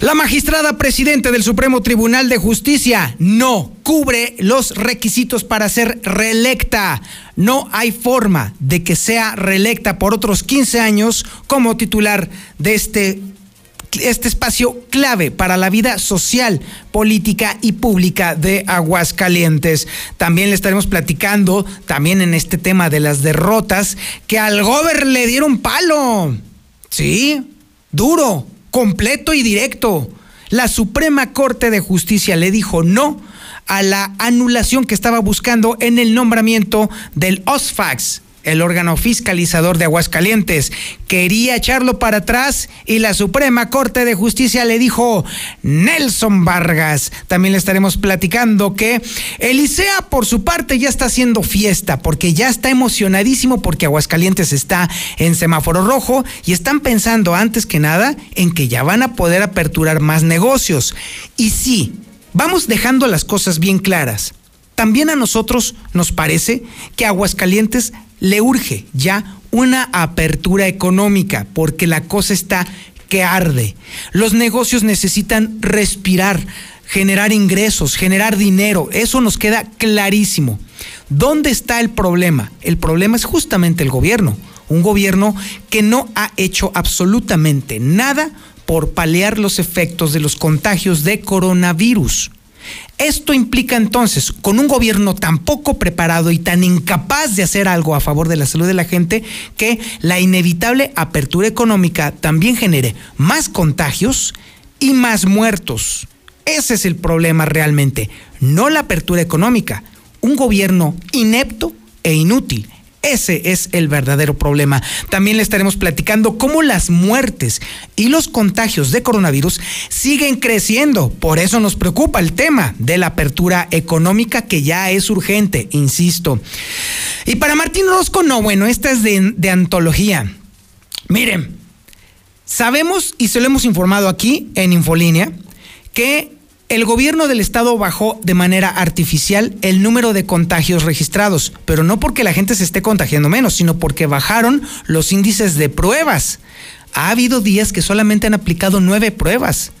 La magistrada presidente del Supremo Tribunal de Justicia no cubre los requisitos para ser reelecta. No hay forma de que sea reelecta por otros 15 años como titular de este este espacio clave para la vida social, política y pública de Aguascalientes. También le estaremos platicando, también en este tema de las derrotas, que al gober le dieron palo. Sí, duro, completo y directo. La Suprema Corte de Justicia le dijo no a la anulación que estaba buscando en el nombramiento del OSFAX, el órgano fiscalizador de Aguascalientes, quería echarlo para atrás y la Suprema Corte de Justicia le dijo Nelson Vargas. También le estaremos platicando que Elisea por su parte ya está haciendo fiesta porque ya está emocionadísimo porque Aguascalientes está en semáforo rojo y están pensando antes que nada en que ya van a poder aperturar más negocios. Y sí, vamos dejando las cosas bien claras. También a nosotros nos parece que Aguascalientes le urge ya una apertura económica porque la cosa está que arde. Los negocios necesitan respirar, generar ingresos, generar dinero. Eso nos queda clarísimo. ¿Dónde está el problema? El problema es justamente el gobierno. Un gobierno que no ha hecho absolutamente nada por paliar los efectos de los contagios de coronavirus. Esto implica entonces, con un gobierno tan poco preparado y tan incapaz de hacer algo a favor de la salud de la gente, que la inevitable apertura económica también genere más contagios y más muertos. Ese es el problema realmente, no la apertura económica. Un gobierno inepto e inútil ese es el verdadero problema. También le estaremos platicando cómo las muertes y los contagios de coronavirus siguen creciendo. Por eso nos preocupa el tema de la apertura económica que ya es urgente, insisto. Y para Martín Rosco, no, bueno, esta es de, de antología. Miren, sabemos y se lo hemos informado aquí en Infolínea que el gobierno del estado bajó de manera artificial el número de contagios registrados, pero no porque la gente se esté contagiando menos, sino porque bajaron los índices de pruebas. Ha habido días que solamente han aplicado nueve pruebas.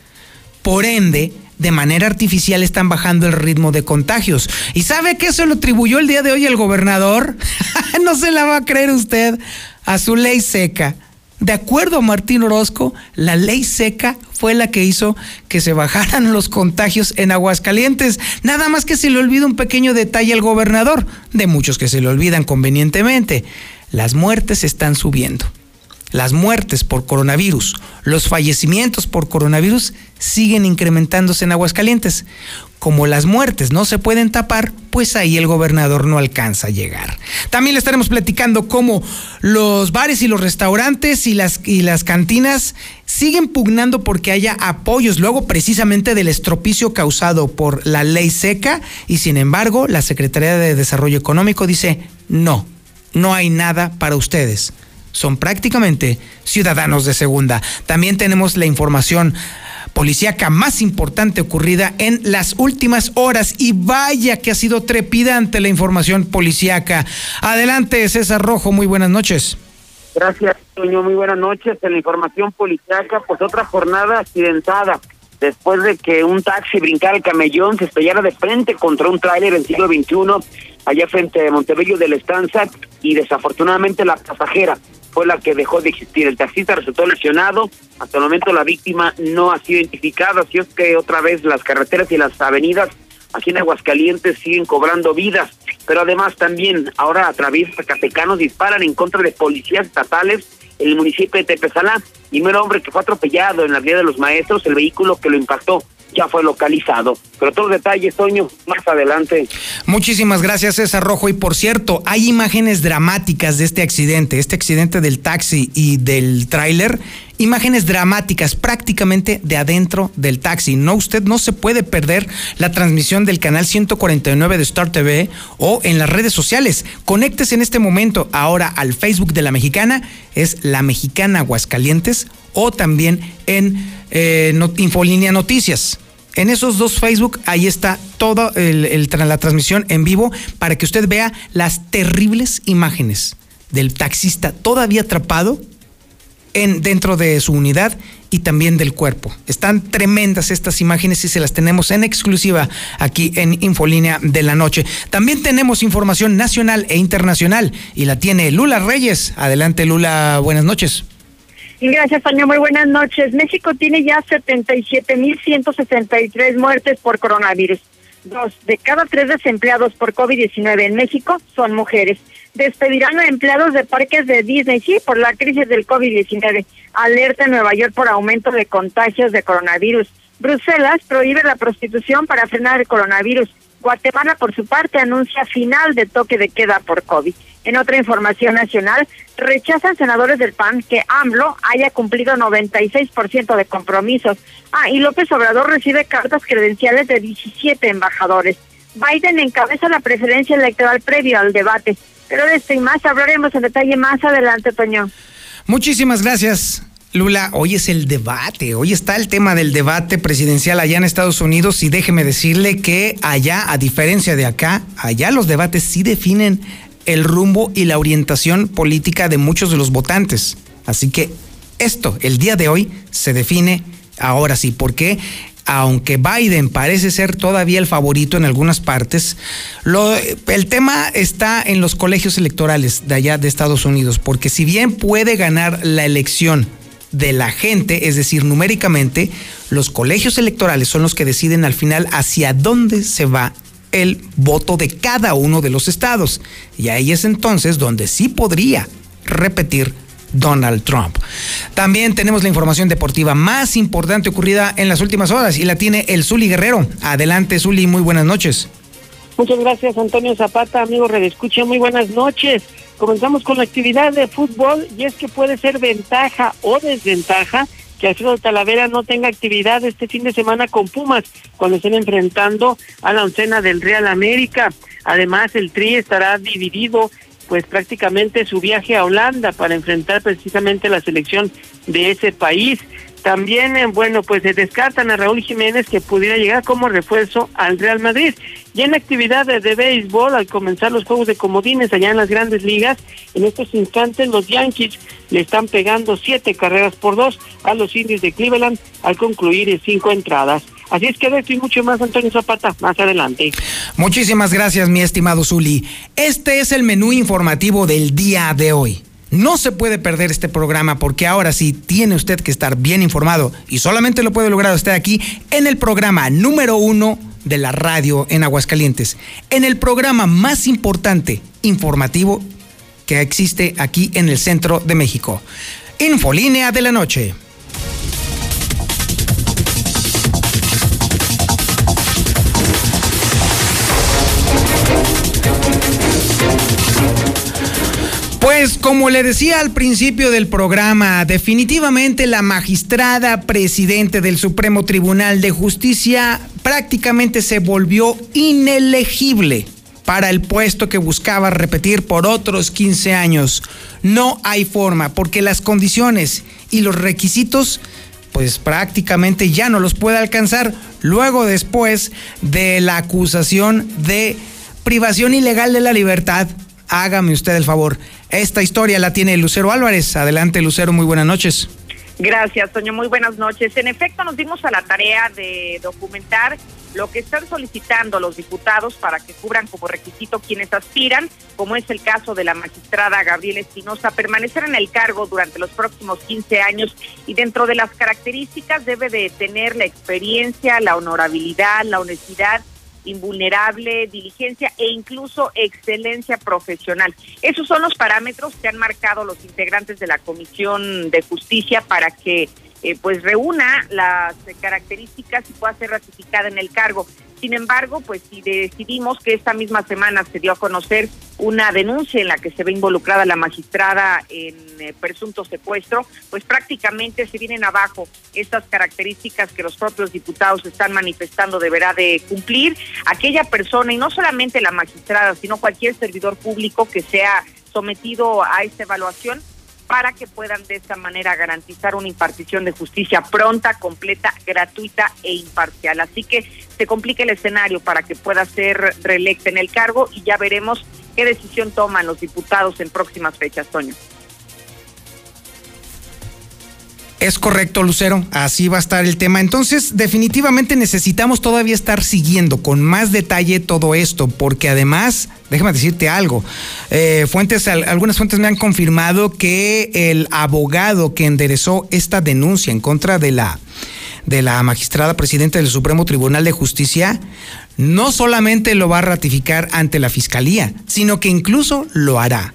Por ende, de manera artificial están bajando el ritmo de contagios. ¿Y sabe qué se lo atribuyó el día de hoy el gobernador? no se la va a creer usted a su ley seca. De acuerdo a Martín Orozco, la ley seca fue la que hizo que se bajaran los contagios en Aguascalientes. Nada más que se le olvida un pequeño detalle al gobernador, de muchos que se le olvidan convenientemente. Las muertes están subiendo. Las muertes por coronavirus, los fallecimientos por coronavirus siguen incrementándose en Aguascalientes. Como las muertes no se pueden tapar, pues ahí el gobernador no alcanza a llegar. También le estaremos platicando cómo los bares y los restaurantes y las, y las cantinas siguen pugnando porque haya apoyos luego precisamente del estropicio causado por la ley seca y sin embargo la Secretaría de Desarrollo Económico dice no, no hay nada para ustedes. Son prácticamente ciudadanos de segunda. También tenemos la información policíaca más importante ocurrida en las últimas horas y vaya que ha sido trepidante la información policíaca. Adelante, César Rojo, muy buenas noches. Gracias, Toño, muy buenas noches. En la información policíaca, pues otra jornada accidentada después de que un taxi brincara el camellón, se estrellara de frente contra un tráiler en siglo XXI, allá frente de Montebello de la Estanza, y desafortunadamente la pasajera fue la que dejó de existir. El taxista resultó lesionado. Hasta el momento la víctima no ha sido identificada. Así es que otra vez las carreteras y las avenidas aquí en Aguascalientes siguen cobrando vidas. pero además también ahora a través Zacatecanos disparan en contra de policías estatales en el municipio de Tepezalá un hombre que fue atropellado en la vía de los maestros, el vehículo que lo impactó ya fue localizado. Pero todos los detalles, Toño, más adelante. Muchísimas gracias, César Rojo. Y por cierto, hay imágenes dramáticas de este accidente, este accidente del taxi y del tráiler. Imágenes dramáticas prácticamente de adentro del taxi. No, usted no se puede perder la transmisión del canal 149 de Star TV o en las redes sociales. Conéctese en este momento ahora al Facebook de la Mexicana, es La Mexicana Aguascalientes, o también en eh, Infolínea Noticias. En esos dos Facebook, ahí está toda la transmisión en vivo para que usted vea las terribles imágenes del taxista todavía atrapado en, dentro de su unidad y también del cuerpo. Están tremendas estas imágenes y se las tenemos en exclusiva aquí en Infolínea de la Noche. También tenemos información nacional e internacional y la tiene Lula Reyes. Adelante Lula, buenas noches. Gracias, Toño. Muy buenas noches. México tiene ya 77.163 muertes por coronavirus. Dos de cada tres desempleados por COVID-19 en México son mujeres. Despedirán a empleados de parques de Disney, sí, por la crisis del COVID-19. Alerta en Nueva York por aumento de contagios de coronavirus. Bruselas prohíbe la prostitución para frenar el coronavirus. Guatemala, por su parte, anuncia final de toque de queda por COVID. En otra información nacional, rechazan senadores del PAN que AMLO haya cumplido 96% de compromisos. Ah, y López Obrador recibe cartas credenciales de 17 embajadores. Biden encabeza la preferencia electoral previo al debate. Pero de esto y más hablaremos en detalle más adelante, Toño. Muchísimas gracias. Lula, hoy es el debate, hoy está el tema del debate presidencial allá en Estados Unidos y déjeme decirle que allá, a diferencia de acá, allá los debates sí definen el rumbo y la orientación política de muchos de los votantes. Así que esto, el día de hoy, se define ahora sí, porque aunque Biden parece ser todavía el favorito en algunas partes, el tema está en los colegios electorales de allá de Estados Unidos, porque si bien puede ganar la elección de la gente, es decir, numéricamente, los colegios electorales son los que deciden al final hacia dónde se va el voto de cada uno de los estados. Y ahí es entonces donde sí podría repetir Donald Trump. También tenemos la información deportiva más importante ocurrida en las últimas horas y la tiene el Zuli Guerrero. Adelante, Zuli, muy buenas noches. Muchas gracias, Antonio Zapata, amigo Redescucha, muy buenas noches. Comenzamos con la actividad de fútbol y es que puede ser ventaja o desventaja que Alfredo Talavera no tenga actividad este fin de semana con Pumas cuando estén enfrentando a la oncena del Real América. Además, el Tri estará dividido pues prácticamente su viaje a Holanda para enfrentar precisamente la selección de ese país. También, eh, bueno, pues se descartan a Raúl Jiménez que pudiera llegar como refuerzo al Real Madrid. Y en actividades de béisbol, al comenzar los juegos de comodines allá en las grandes ligas, en estos instantes los Yankees le están pegando siete carreras por dos a los indios de Cleveland al concluir cinco entradas. Así es que de esto y mucho más, Antonio Zapata, más adelante. Muchísimas gracias, mi estimado Zuli. Este es el menú informativo del día de hoy. No se puede perder este programa porque ahora sí tiene usted que estar bien informado y solamente lo puede lograr usted aquí en el programa número uno de la radio en Aguascalientes, en el programa más importante informativo que existe aquí en el centro de México. Infolínea de la noche. Pues como le decía al principio del programa, definitivamente la magistrada presidente del Supremo Tribunal de Justicia prácticamente se volvió inelegible para el puesto que buscaba repetir por otros 15 años. No hay forma, porque las condiciones y los requisitos pues prácticamente ya no los puede alcanzar luego después de la acusación de privación ilegal de la libertad. Hágame usted el favor. Esta historia la tiene Lucero Álvarez. Adelante, Lucero, muy buenas noches. Gracias, Toño. Muy buenas noches. En efecto, nos dimos a la tarea de documentar lo que están solicitando los diputados para que cubran como requisito quienes aspiran, como es el caso de la magistrada Gabriela Espinosa, permanecer en el cargo durante los próximos 15 años y dentro de las características debe de tener la experiencia, la honorabilidad, la honestidad invulnerable, diligencia e incluso excelencia profesional. Esos son los parámetros que han marcado los integrantes de la Comisión de Justicia para que eh, pues reúna las características y pueda ser ratificada en el cargo. Sin embargo, pues si decidimos que esta misma semana se dio a conocer una denuncia en la que se ve involucrada la magistrada en eh, presunto secuestro, pues prácticamente se vienen abajo estas características que los propios diputados están manifestando deberá de cumplir aquella persona y no solamente la magistrada, sino cualquier servidor público que sea sometido a esta evaluación para que puedan de esta manera garantizar una impartición de justicia pronta, completa, gratuita e imparcial. Así que se complica el escenario para que pueda ser reelecta en el cargo y ya veremos qué decisión toman los diputados en próximas fechas, Toño. Es correcto, Lucero. Así va a estar el tema. Entonces, definitivamente necesitamos todavía estar siguiendo con más detalle todo esto, porque además, déjame decirte algo. Eh, fuentes, algunas fuentes me han confirmado que el abogado que enderezó esta denuncia en contra de la de la magistrada presidenta del Supremo Tribunal de Justicia no solamente lo va a ratificar ante la fiscalía, sino que incluso lo hará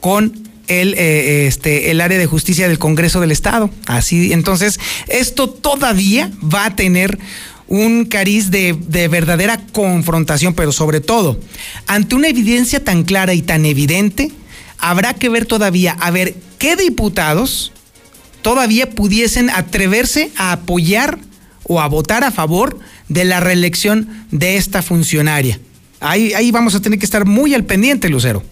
con el, eh, este, el área de justicia del Congreso del Estado. Así, entonces, esto todavía va a tener un cariz de, de, verdadera confrontación, pero sobre todo, ante una evidencia tan clara y tan evidente, habrá que ver todavía, a ver qué diputados todavía pudiesen atreverse a apoyar o a votar a favor de la reelección de esta funcionaria. Ahí, ahí vamos a tener que estar muy al pendiente, Lucero.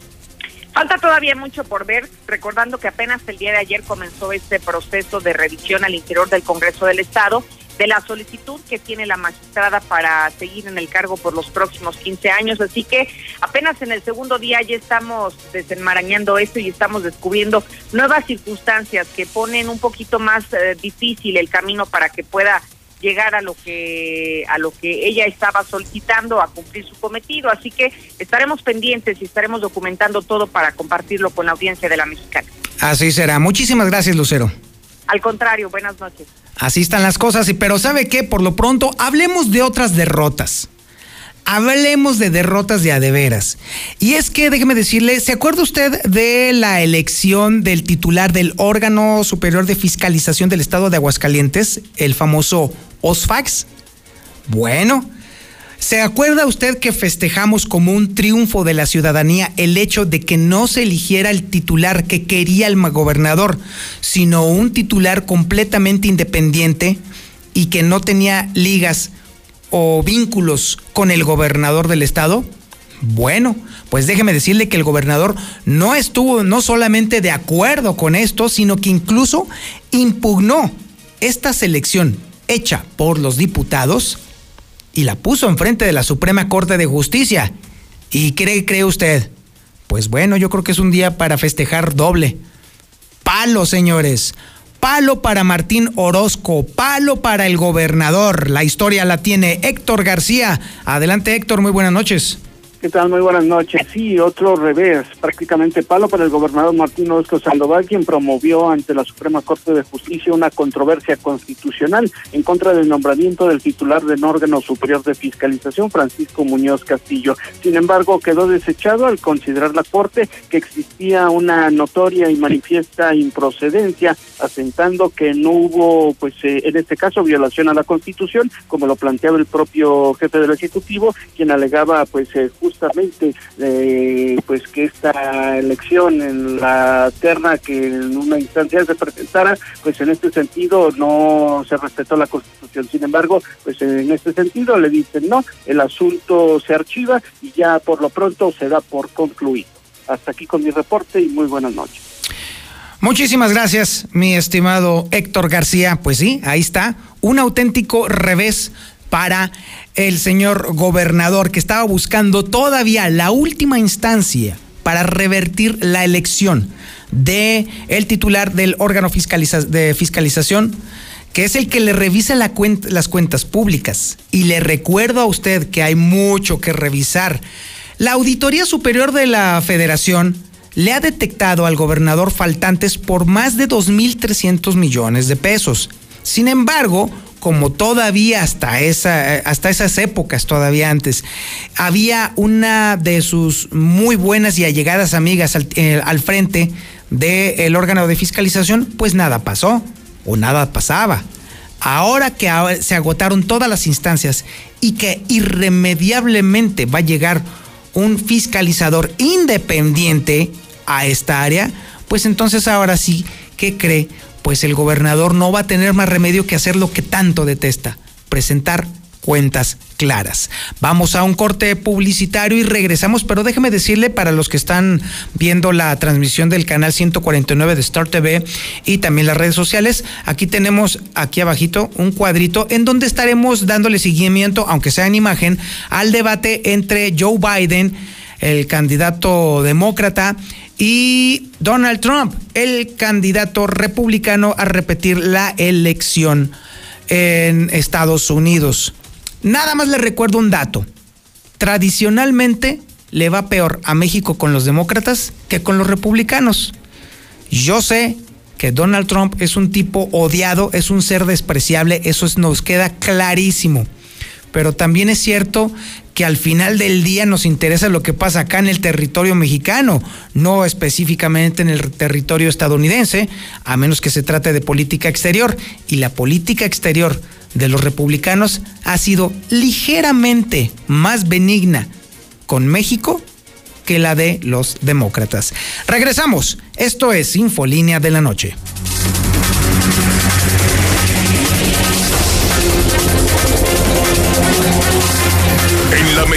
Falta todavía mucho por ver, recordando que apenas el día de ayer comenzó este proceso de revisión al interior del Congreso del Estado de la solicitud que tiene la magistrada para seguir en el cargo por los próximos 15 años. Así que apenas en el segundo día ya estamos desenmarañando esto y estamos descubriendo nuevas circunstancias que ponen un poquito más eh, difícil el camino para que pueda llegar a lo que a lo que ella estaba solicitando a cumplir su cometido. Así que estaremos pendientes y estaremos documentando todo para compartirlo con la audiencia de la mexicana. Así será. Muchísimas gracias Lucero. Al contrario buenas noches. Así están las cosas pero sabe qué por lo pronto hablemos de otras derrotas hablemos de derrotas de adeveras. Y es que, déjeme decirle, ¿se acuerda usted de la elección del titular del órgano superior de fiscalización del estado de Aguascalientes, el famoso OSFAX? Bueno, ¿se acuerda usted que festejamos como un triunfo de la ciudadanía el hecho de que no se eligiera el titular que quería el gobernador, sino un titular completamente independiente y que no tenía ligas o vínculos con el gobernador del estado? Bueno, pues déjeme decirle que el gobernador no estuvo no solamente de acuerdo con esto, sino que incluso impugnó esta selección hecha por los diputados y la puso enfrente de la Suprema Corte de Justicia. ¿Y cree, cree usted? Pues bueno, yo creo que es un día para festejar doble. Palo, señores. Palo para Martín Orozco, palo para el gobernador. La historia la tiene Héctor García. Adelante Héctor, muy buenas noches. ¿Qué tal? Muy buenas noches. Sí, otro revés, prácticamente palo para el gobernador Martín Orozco Sandoval, quien promovió ante la Suprema Corte de Justicia una controversia constitucional en contra del nombramiento del titular del órgano superior de fiscalización, Francisco Muñoz Castillo. Sin embargo, quedó desechado al considerar la Corte que existía una notoria y manifiesta improcedencia, asentando que no hubo, pues eh, en este caso, violación a la Constitución, como lo planteaba el propio jefe del Ejecutivo, quien alegaba, pues, eh, justamente eh, pues que esta elección en la terna que en una instancia se presentara, pues en este sentido no se respetó la Constitución. Sin embargo, pues en este sentido le dicen no, el asunto se archiva y ya por lo pronto se da por concluido. Hasta aquí con mi reporte y muy buenas noches. Muchísimas gracias, mi estimado Héctor García. Pues sí, ahí está, un auténtico revés para el señor gobernador que estaba buscando todavía la última instancia para revertir la elección de el titular del órgano de fiscalización que es el que le revisa la las cuentas públicas. Y le recuerdo a usted que hay mucho que revisar. La Auditoría Superior de la Federación le ha detectado al gobernador faltantes por más de 2.300 millones de pesos. Sin embargo, como todavía hasta, esa, hasta esas épocas, todavía antes, había una de sus muy buenas y allegadas amigas al, eh, frente del órgano de fiscalización, pues nada pasó o nada pasaba. Ahora que se agotaron todas las instancias y que irremediablemente va a llegar un fiscalizador independiente a esta área, pues entonces ahora sí, ¿qué cree? Pues el gobernador no va a tener más remedio que hacer lo que tanto detesta, presentar cuentas claras. Vamos a un corte publicitario y regresamos, pero déjeme decirle para los que están viendo la transmisión del canal 149 de Star TV y también las redes sociales, aquí tenemos aquí abajito un cuadrito en donde estaremos dándole seguimiento, aunque sea en imagen, al debate entre Joe Biden, el candidato demócrata, y Donald Trump, el candidato republicano a repetir la elección en Estados Unidos. Nada más le recuerdo un dato. Tradicionalmente le va peor a México con los demócratas que con los republicanos. Yo sé que Donald Trump es un tipo odiado, es un ser despreciable, eso nos queda clarísimo. Pero también es cierto que al final del día nos interesa lo que pasa acá en el territorio mexicano, no específicamente en el territorio estadounidense, a menos que se trate de política exterior. Y la política exterior de los republicanos ha sido ligeramente más benigna con México que la de los demócratas. Regresamos. Esto es Infolínea de la Noche.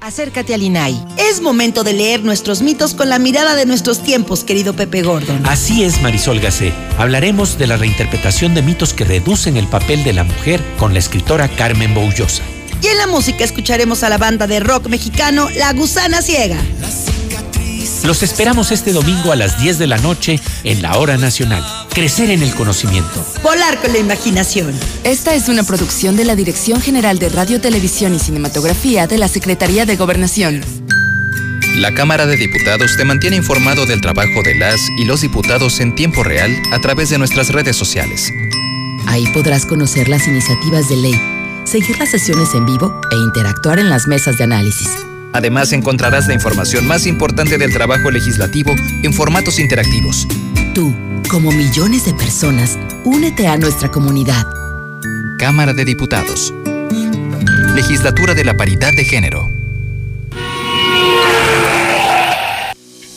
Acércate al INAI. Es momento de leer nuestros mitos con la mirada de nuestros tiempos, querido Pepe Gordon. Así es, Marisol Gacé. Hablaremos de la reinterpretación de mitos que reducen el papel de la mujer con la escritora Carmen Boullosa. Y en la música escucharemos a la banda de rock mexicano La Gusana Ciega. Los esperamos este domingo a las 10 de la noche en la Hora Nacional. Crecer en el conocimiento. Volar con la imaginación. Esta es una producción de la Dirección General de Radio, Televisión y Cinematografía de la Secretaría de Gobernación. La Cámara de Diputados te mantiene informado del trabajo de las y los diputados en tiempo real a través de nuestras redes sociales. Ahí podrás conocer las iniciativas de ley, seguir las sesiones en vivo e interactuar en las mesas de análisis. Además encontrarás la información más importante del trabajo legislativo en formatos interactivos. Tú, como millones de personas, únete a nuestra comunidad. Cámara de Diputados. Legislatura de la Paridad de Género.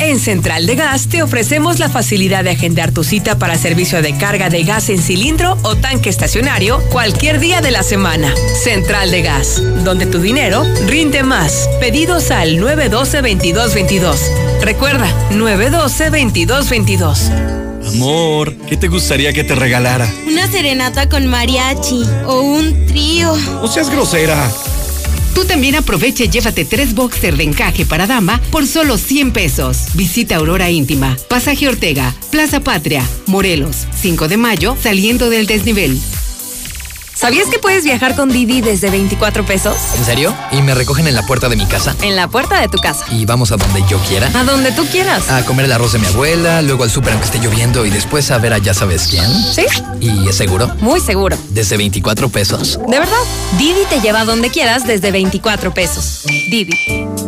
En Central de Gas te ofrecemos la facilidad de agendar tu cita para servicio de carga de gas en cilindro o tanque estacionario cualquier día de la semana. Central de Gas, donde tu dinero rinde más. Pedidos al 912-2222. Recuerda, 912-2222. Amor, ¿qué te gustaría que te regalara? Una serenata con mariachi o un trío. No seas grosera. Tú también aprovecha y llévate tres boxers de encaje para dama por solo 100 pesos. Visita Aurora Íntima, Pasaje Ortega, Plaza Patria, Morelos, 5 de mayo, saliendo del desnivel. ¿Sabías que puedes viajar con Didi desde 24 pesos? ¿En serio? ¿Y me recogen en la puerta de mi casa? En la puerta de tu casa. ¿Y vamos a donde yo quiera? A donde tú quieras. A comer el arroz de mi abuela, luego al súper aunque esté lloviendo y después a ver a ya sabes quién. ¿Sí? ¿Y es seguro? Muy seguro. ¿Desde 24 pesos? ¿De verdad? Didi te lleva a donde quieras desde 24 pesos. Didi.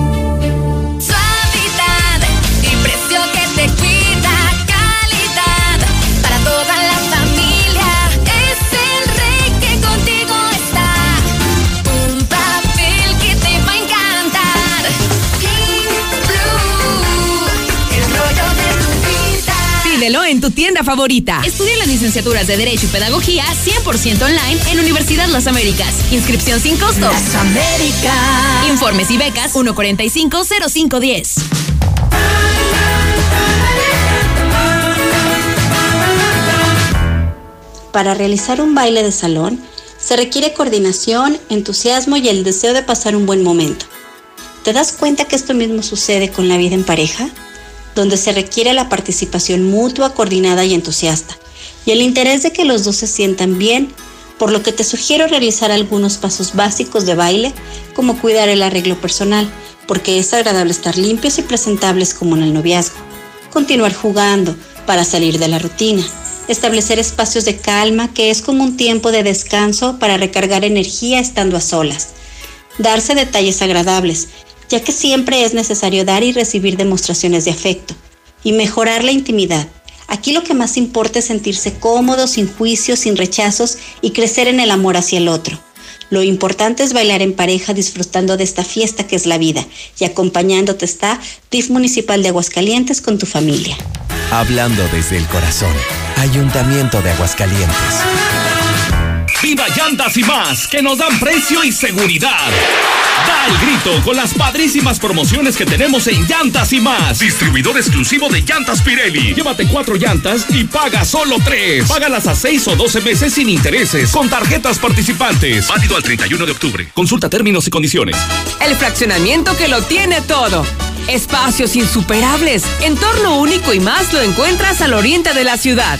Favorita. Estudia las licenciaturas de Derecho y Pedagogía 100% online en Universidad Las Américas. Inscripción sin costo. Las Américas. Informes y becas 1450510. Para realizar un baile de salón se requiere coordinación, entusiasmo y el deseo de pasar un buen momento. ¿Te das cuenta que esto mismo sucede con la vida en pareja? Donde se requiere la participación mutua, coordinada y entusiasta, y el interés de que los dos se sientan bien, por lo que te sugiero realizar algunos pasos básicos de baile, como cuidar el arreglo personal, porque es agradable estar limpios y presentables como en el noviazgo. Continuar jugando para salir de la rutina. Establecer espacios de calma, que es como un tiempo de descanso para recargar energía estando a solas. Darse detalles agradables, ya que siempre es necesario dar y recibir demostraciones de afecto. Y mejorar la intimidad. Aquí lo que más importa es sentirse cómodo, sin juicios, sin rechazos y crecer en el amor hacia el otro. Lo importante es bailar en pareja disfrutando de esta fiesta que es la vida y acompañándote está DIF Municipal de Aguascalientes con tu familia. Hablando desde el corazón. Ayuntamiento de Aguascalientes. Viva Llantas y más, que nos dan precio y seguridad. Da el grito con las padrísimas promociones que tenemos en Llantas y más. Distribuidor exclusivo de Llantas Pirelli. Llévate cuatro llantas y paga solo tres. Págalas a seis o doce meses sin intereses con tarjetas participantes. Válido al 31 de octubre. Consulta términos y condiciones. El fraccionamiento que lo tiene todo. Espacios insuperables, entorno único y más lo encuentras al oriente de la ciudad.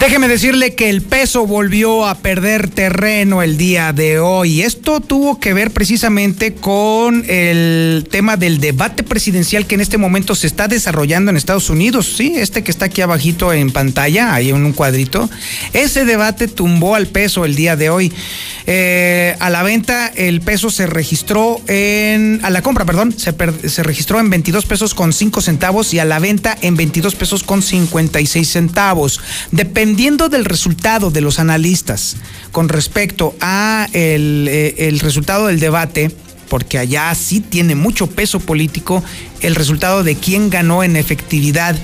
Déjeme decirle que el peso volvió a perder terreno el día de hoy. Esto tuvo que ver precisamente con el tema del debate presidencial que en este momento se está desarrollando en Estados Unidos. Sí, este que está aquí abajito en pantalla, ahí en un cuadrito. Ese debate tumbó al peso el día de hoy. Eh, a la venta el peso se registró en, a la compra, perdón, se, per- se registró en 22 pesos con 5 centavos y a la venta en 22 pesos con 56 centavos. Dependiendo del resultado de los analistas con respecto a el, eh, el resultado del debate, porque allá sí tiene mucho peso político el resultado de quién ganó en efectividad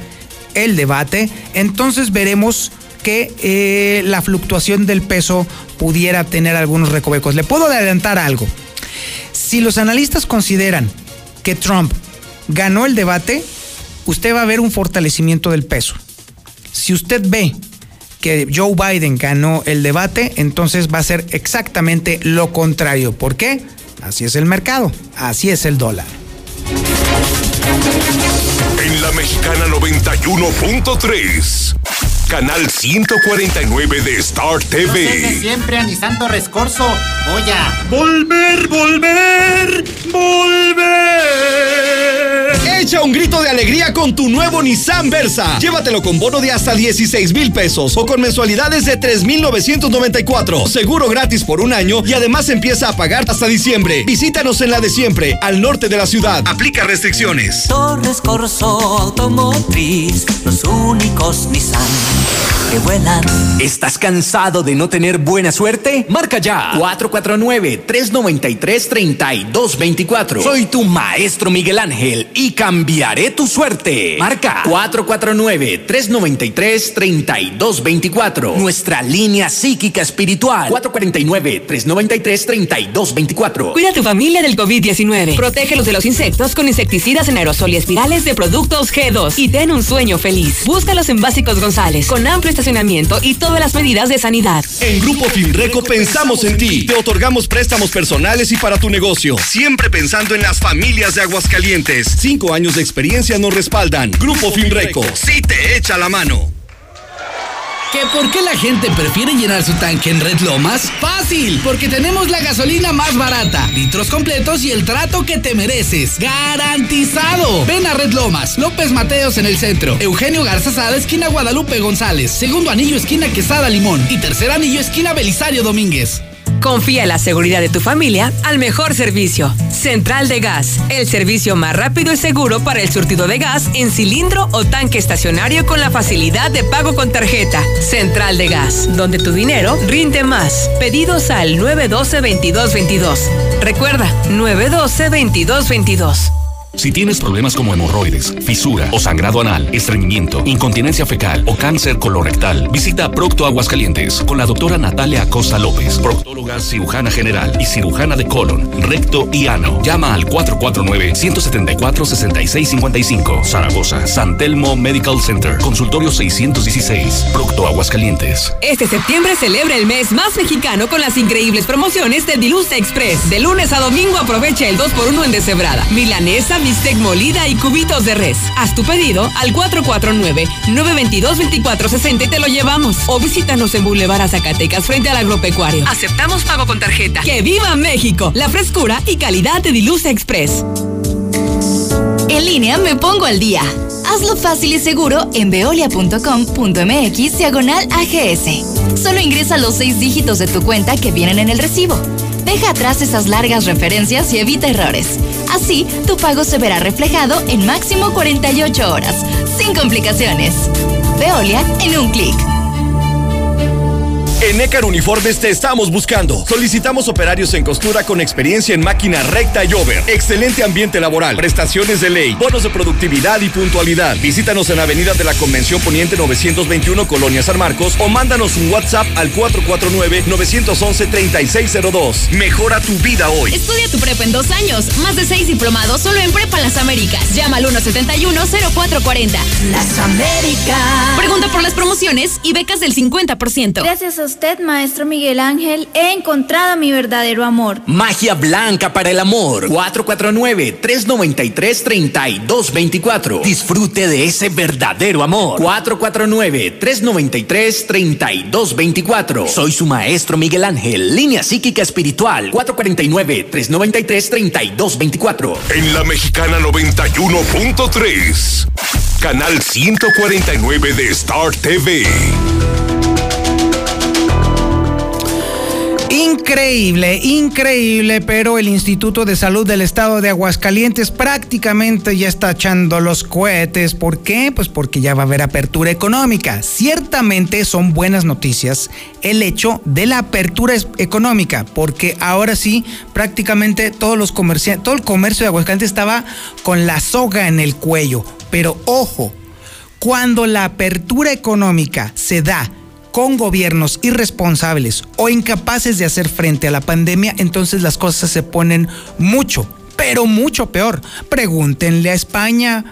el debate, entonces veremos que eh, la fluctuación del peso pudiera tener algunos recovecos. Le puedo adelantar algo. Si los analistas consideran que Trump ganó el debate, usted va a ver un fortalecimiento del peso. Si usted ve que Joe Biden ganó el debate, entonces va a ser exactamente lo contrario. ¿Por qué? Así es el mercado, así es el dólar. En la Mexicana 91.3. Canal 149 de Star sé TV. siempre a mi santo rescorso voy a volver, volver, volver. Echa un grito de alegría con tu nuevo Nissan Versa. Llévatelo con bono de hasta 16 mil pesos o con mensualidades de 3,994. Seguro gratis por un año y además empieza a pagar hasta diciembre. Visítanos en la de siempre, al norte de la ciudad. Aplica restricciones. Torres Corso Automotriz, los únicos Nissan que vuelan. ¿Estás cansado de no tener buena suerte? Marca ya 449-393-3224. Soy tu maestro Miguel Ángel y cambiaré tu suerte. Marca 449-393-3224. Nuestra línea psíquica espiritual 449-393-3224. Cuida a tu familia del COVID-19. Protégelos de los insectos con insecticidas en aerosol y espirales de productos G2 y ten un sueño feliz. Búscalos en Básicos González con amplio estacionamiento y todas las medidas de sanidad. En Grupo Finreco pensamos en ti. Te otorgamos préstamos personales y para tu negocio. Siempre pensando en las familias de Aguascalientes. Cinco años de experiencia nos respaldan. Grupo Finreco. Sí te echa la mano. ¿Que por qué la gente prefiere llenar su tanque en Red Lomas? Fácil, porque tenemos la gasolina más barata, litros completos y el trato que te mereces. ¡Garantizado! Ven a Red Lomas, López Mateos en el centro, Eugenio Garza Sada, esquina Guadalupe González, segundo anillo, esquina Quesada Limón y tercer anillo, esquina Belisario Domínguez. Confía en la seguridad de tu familia al mejor servicio. Central de Gas, el servicio más rápido y seguro para el surtido de gas en cilindro o tanque estacionario con la facilidad de pago con tarjeta. Central de Gas, donde tu dinero rinde más. Pedidos al 912-2222. Recuerda, 912-2222. Si tienes problemas como hemorroides, fisura o sangrado anal, estreñimiento, incontinencia fecal o cáncer colorectal, visita Procto Aguascalientes con la doctora Natalia Acosta López, proctóloga cirujana general y cirujana de colon, recto y ano. Llama al 449-174-6655. Zaragoza, San Telmo Medical Center, consultorio 616, Procto Aguascalientes. Este septiembre celebra el mes más mexicano con las increíbles promociones de Dilusa Express. De lunes a domingo aprovecha el 2x1 en deshebrada, milanesa, bistec molida y cubitos de res. Haz tu pedido al 449-922-2460 y te lo llevamos. O visítanos en Boulevard Zacatecas frente al agropecuario. Aceptamos pago con tarjeta. ¡Que viva México! La frescura y calidad de Dilusa Express. En línea me pongo al día. Hazlo fácil y seguro en veolia.com.mx diagonal AGS. Solo ingresa los seis dígitos de tu cuenta que vienen en el recibo. Deja atrás esas largas referencias y evita errores. Así, tu pago se verá reflejado en máximo 48 horas, sin complicaciones. Veolia en un clic. En Ecar Uniformes te estamos buscando. Solicitamos operarios en costura con experiencia en máquina recta y over. Excelente ambiente laboral, prestaciones de ley, bonos de productividad y puntualidad. Visítanos en Avenida de la Convención Poniente 921, Colonia San Marcos, o mándanos un WhatsApp al 449-911-3602. Mejora tu vida hoy. Estudia tu prepa en dos años. Más de seis diplomados solo en Prepa Las Américas. Llama al 171-0440. Las Américas. Pregunta por las promociones y becas del 50%. Gracias a usted, maestro Miguel Ángel, he encontrado mi verdadero amor. Magia blanca para el amor. 449-393-3224. Disfrute de ese verdadero amor. 449-393-3224. Soy su maestro Miguel Ángel. Línea psíquica espiritual. 449-393-3224. En la mexicana 91.3. Canal 149 de Star TV. Increíble, increíble, pero el Instituto de Salud del Estado de Aguascalientes prácticamente ya está echando los cohetes. ¿Por qué? Pues porque ya va a haber apertura económica. Ciertamente son buenas noticias el hecho de la apertura económica, porque ahora sí prácticamente todos los todo el comercio de Aguascalientes estaba con la soga en el cuello. Pero ojo, cuando la apertura económica se da con gobiernos irresponsables o incapaces de hacer frente a la pandemia, entonces las cosas se ponen mucho, pero mucho peor. Pregúntenle a España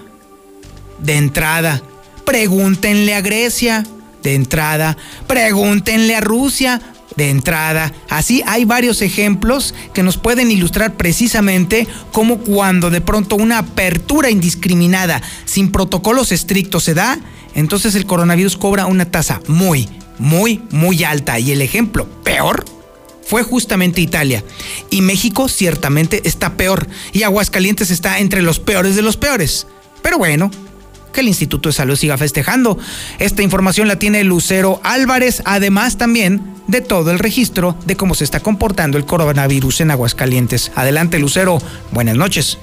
de entrada, pregúntenle a Grecia de entrada, pregúntenle a Rusia de entrada. Así hay varios ejemplos que nos pueden ilustrar precisamente cómo cuando de pronto una apertura indiscriminada sin protocolos estrictos se da, entonces el coronavirus cobra una tasa muy, muy, muy alta. Y el ejemplo peor fue justamente Italia. Y México ciertamente está peor. Y Aguascalientes está entre los peores de los peores. Pero bueno, que el Instituto de Salud siga festejando. Esta información la tiene Lucero Álvarez, además también de todo el registro de cómo se está comportando el coronavirus en Aguascalientes. Adelante, Lucero. Buenas noches.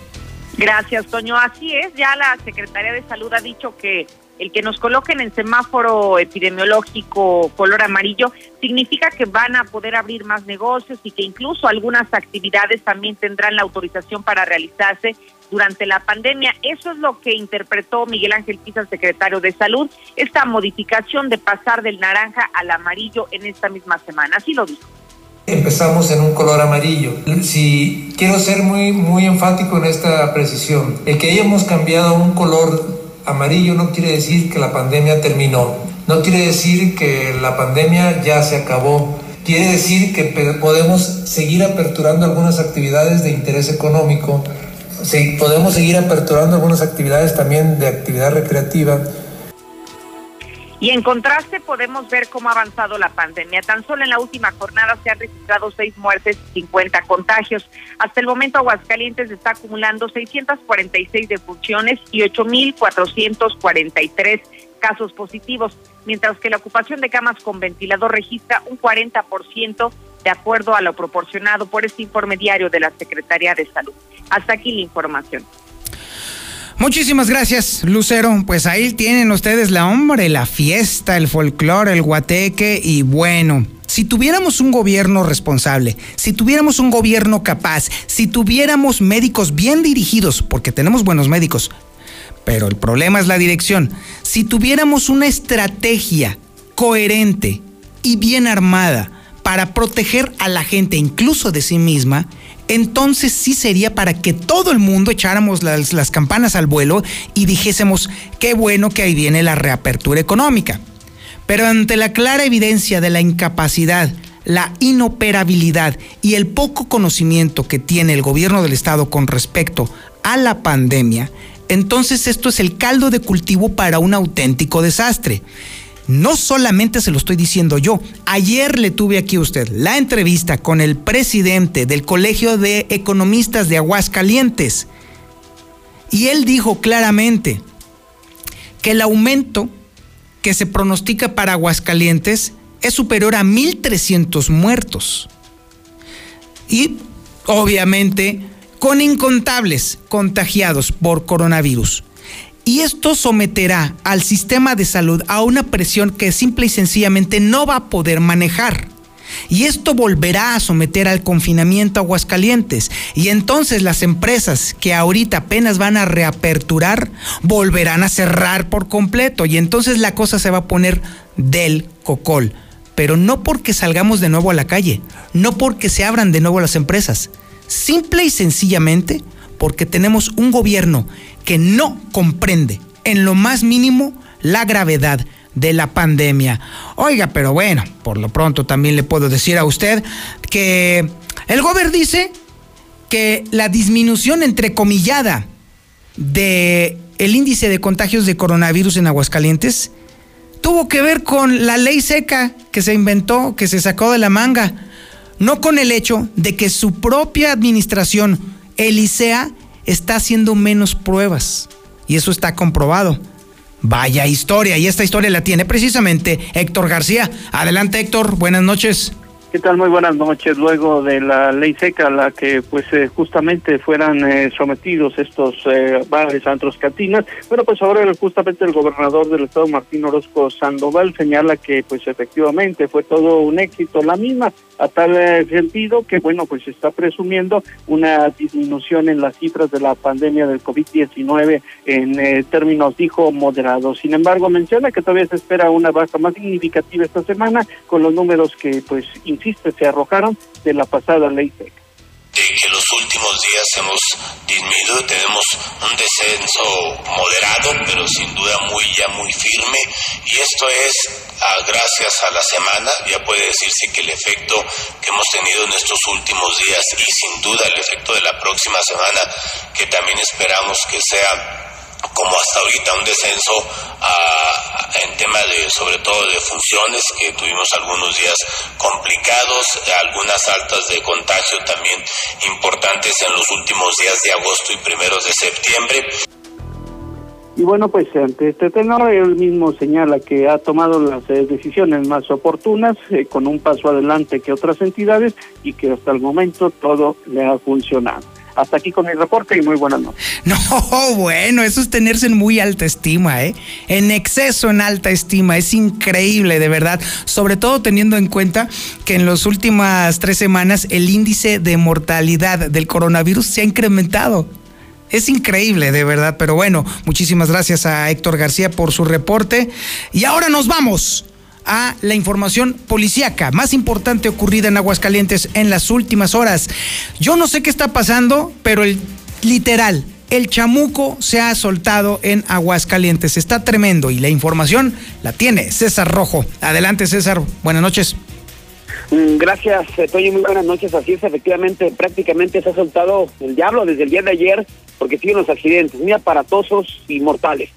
Gracias, Toño. Así es, ya la Secretaría de Salud ha dicho que el que nos coloquen en semáforo epidemiológico color amarillo significa que van a poder abrir más negocios y que incluso algunas actividades también tendrán la autorización para realizarse durante la pandemia. Eso es lo que interpretó Miguel Ángel Pisa, secretario de Salud, esta modificación de pasar del naranja al amarillo en esta misma semana. Así lo dijo. Empezamos en un color amarillo. Si quiero ser muy muy enfático en esta precisión, el que hayamos cambiado un color amarillo no quiere decir que la pandemia terminó, no quiere decir que la pandemia ya se acabó, quiere decir que podemos seguir aperturando algunas actividades de interés económico, podemos seguir aperturando algunas actividades también de actividad recreativa y en contraste podemos ver cómo ha avanzado la pandemia. Tan solo en la última jornada se han registrado seis muertes y 50 contagios. Hasta el momento Aguascalientes está acumulando 646 defunciones y 8.443 casos positivos, mientras que la ocupación de camas con ventilador registra un 40% de acuerdo a lo proporcionado por este informe diario de la Secretaría de Salud. Hasta aquí la información. Muchísimas gracias, Lucero. Pues ahí tienen ustedes la hombre, la fiesta, el folclore, el guateque y bueno. Si tuviéramos un gobierno responsable, si tuviéramos un gobierno capaz, si tuviéramos médicos bien dirigidos, porque tenemos buenos médicos, pero el problema es la dirección, si tuviéramos una estrategia coherente y bien armada para proteger a la gente incluso de sí misma, entonces sí sería para que todo el mundo echáramos las, campanas al vuelo y dijésemos, qué bueno que ahí viene la reapertura económica. Pero ante la clara evidencia de la incapacidad, la inoperabilidad y el poco conocimiento que tiene el gobierno del estado con respecto a la pandemia, entonces esto es el caldo de cultivo para un auténtico desastre. No solamente se lo estoy diciendo yo, ayer le tuve aquí a usted la entrevista con el presidente del Colegio de Economistas de Aguascalientes. Y él dijo claramente que el aumento que se pronostica para Aguascalientes es superior a 1.300 muertos. Y obviamente con incontables contagiados por coronavirus. Y esto someterá al sistema de salud a una presión que simple y sencillamente no va a poder manejar. Y esto volverá a someter al confinamiento a Aguascalientes. Y entonces las empresas que ahorita apenas van a reaperturar volverán a cerrar por completo. Y entonces la cosa se va a poner del cocol. Pero no porque salgamos de nuevo a la calle, no porque se abran de nuevo las empresas. Simple y sencillamente porque tenemos un gobierno que no comprende en lo más mínimo la gravedad de la pandemia. Oiga, pero bueno, por lo pronto también le puedo decir a usted que el gobierno dice que la disminución entrecomillada de el índice de contagios de coronavirus en Aguascalientes tuvo que ver con la ley seca que se inventó, que se sacó de la manga, no con el hecho de que su propia administración, Elisea, está haciendo menos pruebas. Y eso está comprobado. Vaya historia, y esta historia la tiene precisamente Héctor García. Adelante Héctor, buenas noches. ¿Qué tal? Muy buenas noches. Luego de la ley seca, la que pues eh, justamente fueran eh, sometidos estos eh, bares, antros, cantinas, bueno, pues ahora justamente el gobernador del estado, Martín Orozco Sandoval, señala que pues efectivamente fue todo un éxito la misma, a tal eh, sentido que bueno, pues está presumiendo una disminución en las cifras de la pandemia del COVID-19 en términos, dijo, moderados. Sin embargo, menciona que todavía se espera una baja más significativa esta semana con los números que pues insiste, se arrojaron de la pasada ley seca. Que los últimos días hemos disminuido, tenemos un descenso moderado, pero sin duda muy ya muy firme, y esto es ah, gracias a la semana, ya puede decirse que el efecto que hemos tenido en estos últimos días y sin duda el efecto de la próxima semana, que también esperamos que sea como hasta ahorita un descenso en tema de sobre todo de funciones que tuvimos algunos días complicados algunas altas de contagio también importantes en los últimos días de agosto y primeros de septiembre Y bueno, pues ante este tenor, él mismo señala que ha tomado las eh, decisiones más oportunas, eh, con un paso adelante que otras entidades, y que hasta el momento todo le ha funcionado. Hasta aquí con el reporte y muy buenas noches. No, bueno, eso es tenerse en muy alta estima, ¿eh? En exceso en alta estima, es increíble, de verdad. Sobre todo teniendo en cuenta que en las últimas tres semanas el índice de mortalidad del coronavirus se ha incrementado. Es increíble, de verdad. Pero bueno, muchísimas gracias a Héctor García por su reporte. Y ahora nos vamos a la información policíaca más importante ocurrida en Aguascalientes en las últimas horas. Yo no sé qué está pasando, pero el literal, el chamuco se ha soltado en Aguascalientes. Está tremendo y la información la tiene César Rojo. Adelante, César. Buenas noches. Mm, Gracias, eh, Toño. Muy buenas noches. Así es, efectivamente, prácticamente se ha soltado el diablo desde el día de ayer porque siguen los accidentes muy aparatosos y mortales.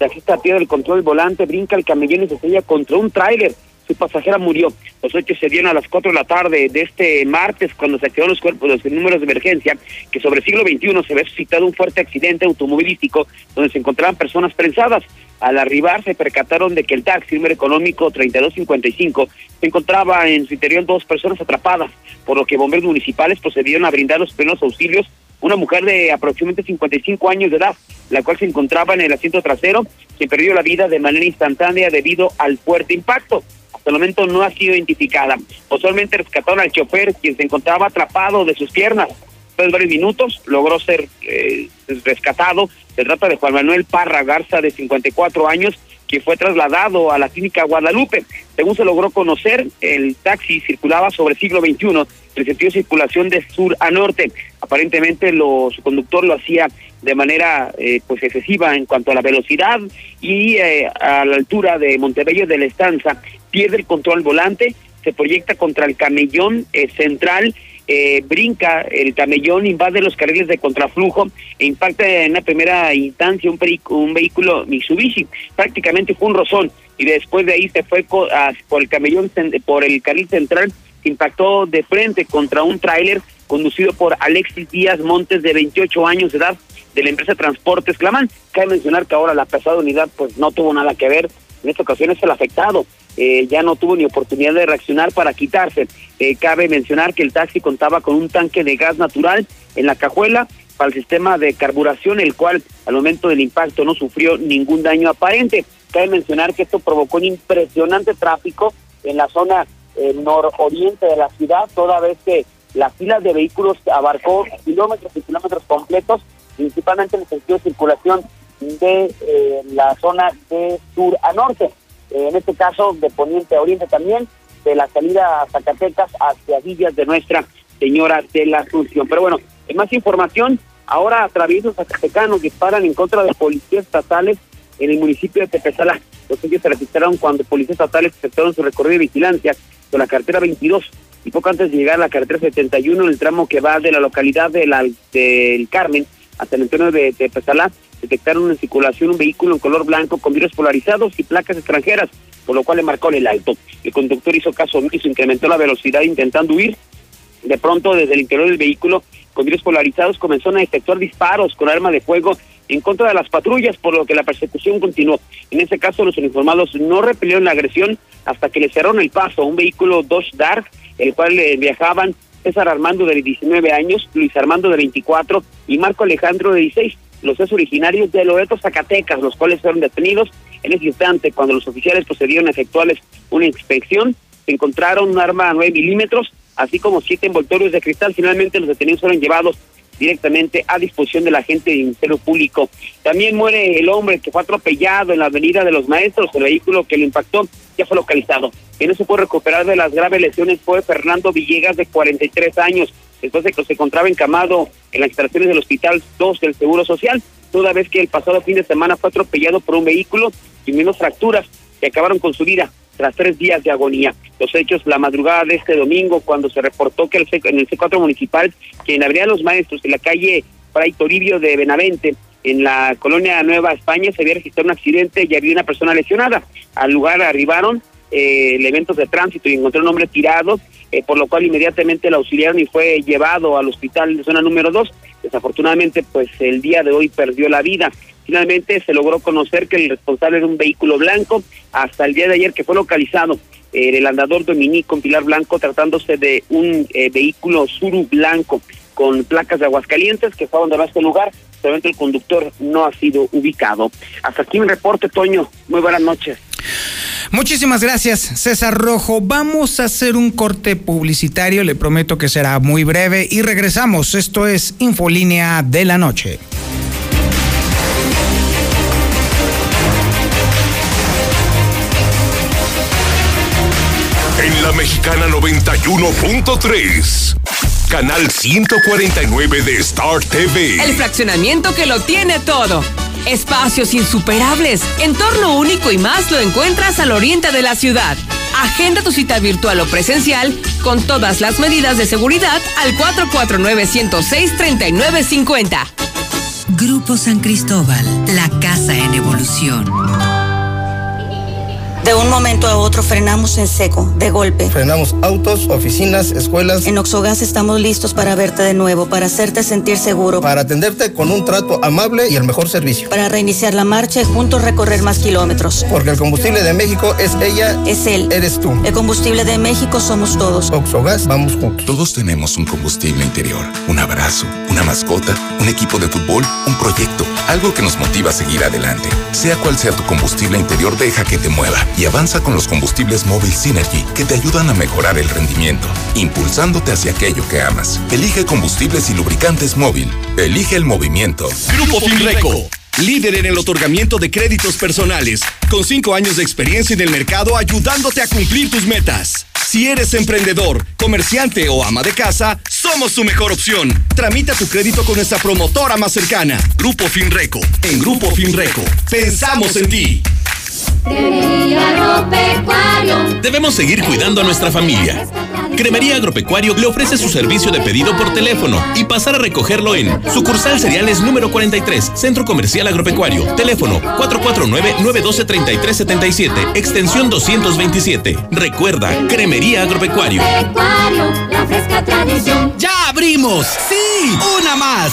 Taxista pierde el control del volante, brinca el camellón y se estrella contra un tráiler. Su pasajera murió. Los hechos se dieron a las 4 de la tarde de este martes cuando se activaron los cuerpos, los números de emergencia, que sobre el siglo XXI se había suscitado un fuerte accidente automovilístico donde se encontraban personas prensadas. Al arribar se percataron de que el taxi número económico 3255 se encontraba en su interior dos personas atrapadas, por lo que bomberos municipales procedieron a brindar los primeros auxilios una mujer de aproximadamente 55 años de edad, la cual se encontraba en el asiento trasero, que perdió la vida de manera instantánea debido al fuerte impacto. Hasta el momento no ha sido identificada. Posteriormente rescataron al chofer, quien se encontraba atrapado de sus piernas. Después de varios minutos logró ser eh, rescatado. Se trata de Juan Manuel Parra Garza, de 54 años, que fue trasladado a la clínica Guadalupe. Según se logró conocer, el taxi circulaba sobre siglo XXI, en sentido circulación de sur a norte. Aparentemente lo, su conductor lo hacía de manera eh, pues excesiva en cuanto a la velocidad y eh, a la altura de Montebello de la Estanza pierde el control volante, se proyecta contra el camellón eh, central eh, brinca el camellón, invade los carriles de contraflujo e impacta en la primera instancia un, un vehículo Mitsubishi. Prácticamente fue un rozón y después de ahí se fue por el camellón, por el carril central, impactó de frente contra un tráiler conducido por Alexis Díaz Montes de 28 años de edad de la empresa Transportes Clamán. Cabe mencionar que ahora la pesada unidad pues no tuvo nada que ver, en esta ocasión es el afectado, eh, ya no tuvo ni oportunidad de reaccionar para quitarse. Eh, cabe mencionar que el taxi contaba con un tanque de gas natural en la cajuela para el sistema de carburación, el cual al momento del impacto no sufrió ningún daño aparente. Cabe mencionar que esto provocó un impresionante tráfico en la zona eh, nororiente de la ciudad, toda vez que la fila de vehículos abarcó kilómetros y kilómetros completos, principalmente en el sentido de circulación de eh, la zona de sur a norte. Eh, en este caso, de poniente a oriente también, de la salida a Zacatecas hacia Villas de Nuestra Señora de la Asunción. Pero bueno, en más información, ahora traviesos zacatecanos disparan en contra de policías estatales en el municipio de Tepezalá. Los hechos se registraron cuando policías estatales efectuaron su recorrido de vigilancia con la carretera 22 y poco antes de llegar a la carretera 71 en el tramo que va de la localidad de del Carmen hasta el entorno de Tepezalá, detectaron en circulación un vehículo en color blanco con vidrios polarizados y placas extranjeras, por lo cual le marcó el alto. El conductor hizo caso omiso, incrementó la velocidad intentando huir. De pronto, desde el interior del vehículo, con vidrios polarizados, comenzaron a efectuar disparos con arma de fuego en contra de las patrullas, por lo que la persecución continuó. En ese caso, los uniformados no repelieron la agresión hasta que le cerraron el paso a un vehículo Dodge Dart, el cual eh, viajaban César Armando de 19 años, Luis Armando de 24 y Marco Alejandro de 16, los tres originarios de Loreto, Zacatecas, los cuales fueron detenidos en ese instante cuando los oficiales procedieron a efectuarles una inspección. Se encontraron un arma a 9 milímetros, así como siete envoltorios de cristal. Finalmente los detenidos fueron llevados directamente a disposición del agente del Ministerio Público. También muere el hombre que fue atropellado en la avenida de los maestros. El vehículo que lo impactó ya fue localizado. Quien no se puede recuperar de las graves lesiones fue Fernando Villegas, de 43 años, después de que se encontraba encamado en las instalaciones del Hospital 2 del Seguro Social, toda vez que el pasado fin de semana fue atropellado por un vehículo y menos fracturas que acabaron con su vida tras tres días de agonía. Los hechos la madrugada de este domingo, cuando se reportó que el C- en el C4 municipal, que en Avenida Los Maestros, en la calle Fray Toribio de Benavente, en la colonia Nueva España, se había registrado un accidente y había una persona lesionada. Al lugar arribaron eh, elementos de tránsito y encontró un hombre tirado, eh, por lo cual inmediatamente lo auxiliaron y fue llevado al hospital de zona número 2. Desafortunadamente, pues el día de hoy perdió la vida. Finalmente se logró conocer que el responsable era un vehículo blanco hasta el día de ayer que fue localizado eh, el andador Dominique con pilar blanco tratándose de un eh, vehículo Suru blanco con placas de Aguascalientes que fue abandonado este lugar. Solamente el conductor no ha sido ubicado. Hasta aquí un reporte, Toño. Muy buenas noches. Muchísimas gracias, César Rojo. Vamos a hacer un corte publicitario, le prometo que será muy breve y regresamos. Esto es Infolínea de la Noche. En la Mexicana 91.3. Canal 149 de Star TV. El fraccionamiento que lo tiene todo. Espacios insuperables, entorno único y más lo encuentras al oriente de la ciudad. Agenda tu cita virtual o presencial con todas las medidas de seguridad al 449-106-3950. Grupo San Cristóbal, la casa en evolución. De un momento a otro frenamos en seco, de golpe. Frenamos autos, oficinas, escuelas. En Oxogas estamos listos para verte de nuevo, para hacerte sentir seguro. Para atenderte con un trato amable y el mejor servicio. Para reiniciar la marcha y juntos recorrer más kilómetros. Porque el combustible de México es ella. Es él. Eres tú. El combustible de México somos todos. Oxogas, vamos juntos. Todos tenemos un combustible interior. Un abrazo, una mascota, un equipo de fútbol, un proyecto. Algo que nos motiva a seguir adelante. Sea cual sea tu combustible interior, deja que te mueva y avanza con los combustibles Móvil Synergy que te ayudan a mejorar el rendimiento, impulsándote hacia aquello que amas. Elige combustibles y lubricantes móvil. Elige el movimiento. Grupo Finreco. Líder en el otorgamiento de créditos personales, con cinco años de experiencia en el mercado ayudándote a cumplir tus metas. Si eres emprendedor, comerciante o ama de casa, somos tu mejor opción. Tramita tu crédito con nuestra promotora más cercana, Grupo Finreco. En Grupo Finreco, pensamos en ti. Debemos seguir cuidando a nuestra familia. Cremería Agropecuario le ofrece su servicio de pedido por teléfono y pasar a recogerlo en sucursal cereales número 43, Centro Comercial Agropecuario. Teléfono 449-912-3377, extensión 227. Recuerda, Cremería Agropecuario. ¡Ya abrimos! ¡Sí! ¡Una más!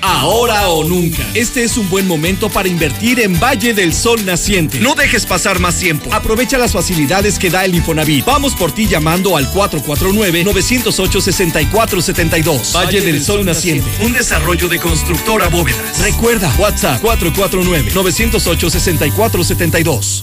Ahora o nunca. Este es un buen momento para invertir en Valle del Sol Naciente. No dejes pasar más tiempo. Aprovecha las facilidades que da el Infonavit. Vamos por ti llamando al 449-908-6472. Valle del Sol Naciente. Un desarrollo de constructora bóvedas. Recuerda, WhatsApp 449-908-6472.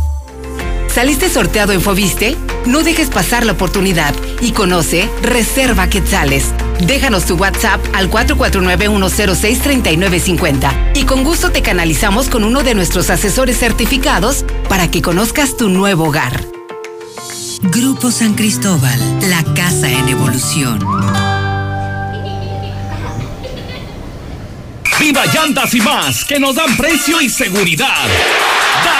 ¿Saliste sorteado en Fobiste? No dejes pasar la oportunidad y conoce Reserva Quetzales. Déjanos tu WhatsApp al 449-106-3950 y con gusto te canalizamos con uno de nuestros asesores certificados para que conozcas tu nuevo hogar. Grupo San Cristóbal, la casa en evolución. Viva Llantas y más, que nos dan precio y seguridad.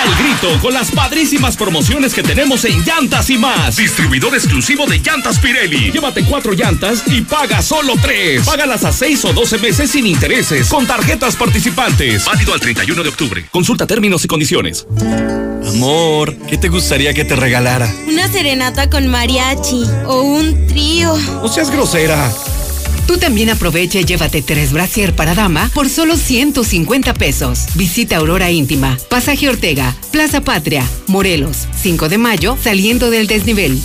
Da el grito con las padrísimas promociones que tenemos en Llantas y más. Distribuidor exclusivo de Llantas Pirelli. Llévate cuatro llantas y paga solo tres. Págalas a seis o doce meses sin intereses con tarjetas participantes. Válido al 31 de octubre. Consulta términos y condiciones. Amor, ¿qué te gustaría que te regalara? Una serenata con mariachi o un trío. No seas grosera. Tú también aprovecha y llévate tres brasier para dama por solo 150 pesos. Visita Aurora Íntima, Pasaje Ortega, Plaza Patria, Morelos, 5 de mayo, saliendo del desnivel.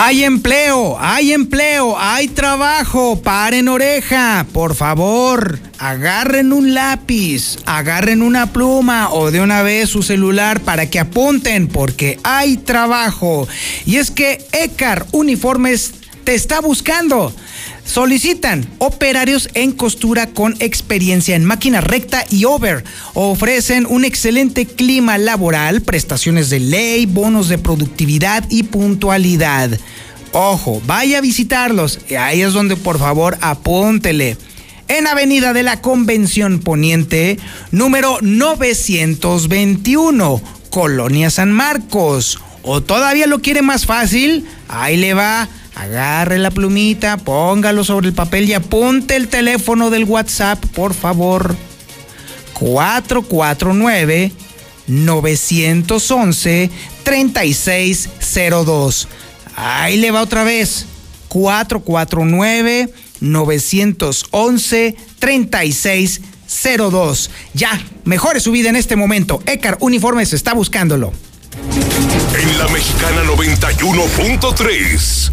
Hay empleo, hay empleo, hay trabajo. Paren oreja, por favor. Agarren un lápiz, agarren una pluma o de una vez su celular para que apunten porque hay trabajo. Y es que ECAR Uniformes te está buscando. Solicitan operarios en costura con experiencia en máquina recta y over. Ofrecen un excelente clima laboral, prestaciones de ley, bonos de productividad y puntualidad. Ojo, vaya a visitarlos. Ahí es donde por favor apúntele. En Avenida de la Convención Poniente, número 921, Colonia San Marcos. O todavía lo quiere más fácil, ahí le va agarre la plumita, póngalo sobre el papel y apunte el teléfono del WhatsApp, por favor. 449 911 3602. Ahí le va otra vez. 449 911 3602. Ya, mejore su vida en este momento. Ecar Uniformes está buscándolo. En la mexicana 91.3,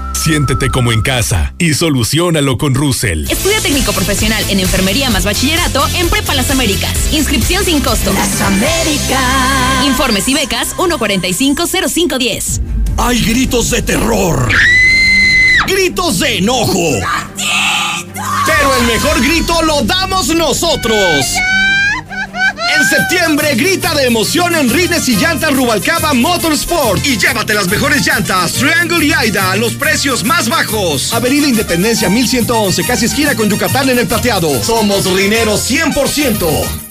Siéntete como en casa y solucionalo con Russell. Estudia técnico profesional en enfermería más bachillerato en Prepa Las Américas. Inscripción sin costo. Las Américas. Informes y becas 1450510. Hay gritos de terror. Gritos de enojo. Pero el mejor grito lo damos nosotros. En septiembre grita de emoción en Rines y Llantas Rubalcaba Motorsport y llévate las mejores llantas Triangle y Aida a los precios más bajos. Avenida Independencia 1111, casi esquina con Yucatán en el plateado. Somos rineros 100%.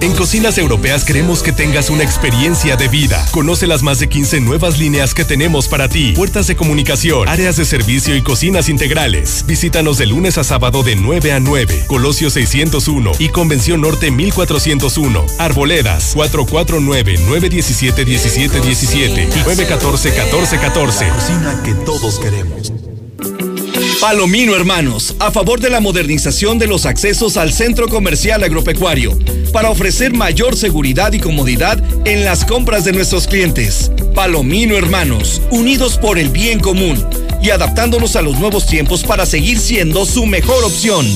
En Cocinas Europeas queremos que tengas una experiencia de vida. Conoce las más de 15 nuevas líneas que tenemos para ti. Puertas de comunicación, áreas de servicio y cocinas integrales. Visítanos de lunes a sábado de 9 a 9. Colosio 601 y Convención Norte 1401. Arboledas 449-917-1717 y 914-1414. Cocina que todos queremos. Palomino Hermanos, a favor de la modernización de los accesos al centro comercial agropecuario, para ofrecer mayor seguridad y comodidad en las compras de nuestros clientes. Palomino Hermanos, unidos por el bien común y adaptándonos a los nuevos tiempos para seguir siendo su mejor opción.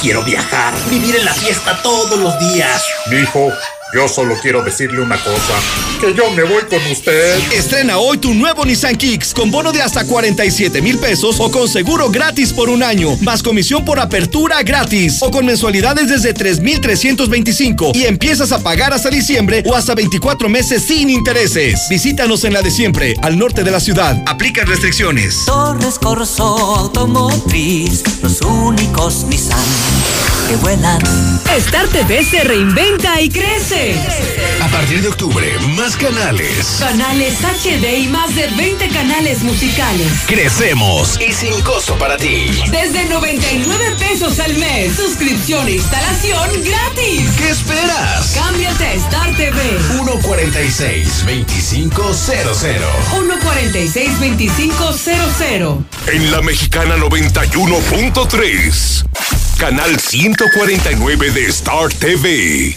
Quiero viajar, vivir en la fiesta todos los días. Mijo, yo solo quiero decirle una cosa, que yo me voy con usted. Estrena hoy tu nuevo Nissan Kicks con bono de hasta 47 mil pesos o con seguro gratis por un año, más comisión por apertura gratis o con mensualidades desde 3,325 y empiezas a pagar hasta diciembre o hasta 24 meses sin intereses. Visítanos en la de siempre, al norte de la ciudad. Aplica restricciones. Torres Corso Automotriz, los únicos Nissan que vuelan. Star TV se reinventa y crece. A partir de octubre, más canales. Canales HD y más de 20 canales musicales. Crecemos y sin costo para ti. Desde 99 pesos al mes. Suscripción e instalación gratis. ¿Qué esperas? Cámbiate a Star TV. 146-2500. 146-2500. En la mexicana 91.3. Canal 149 de Star TV.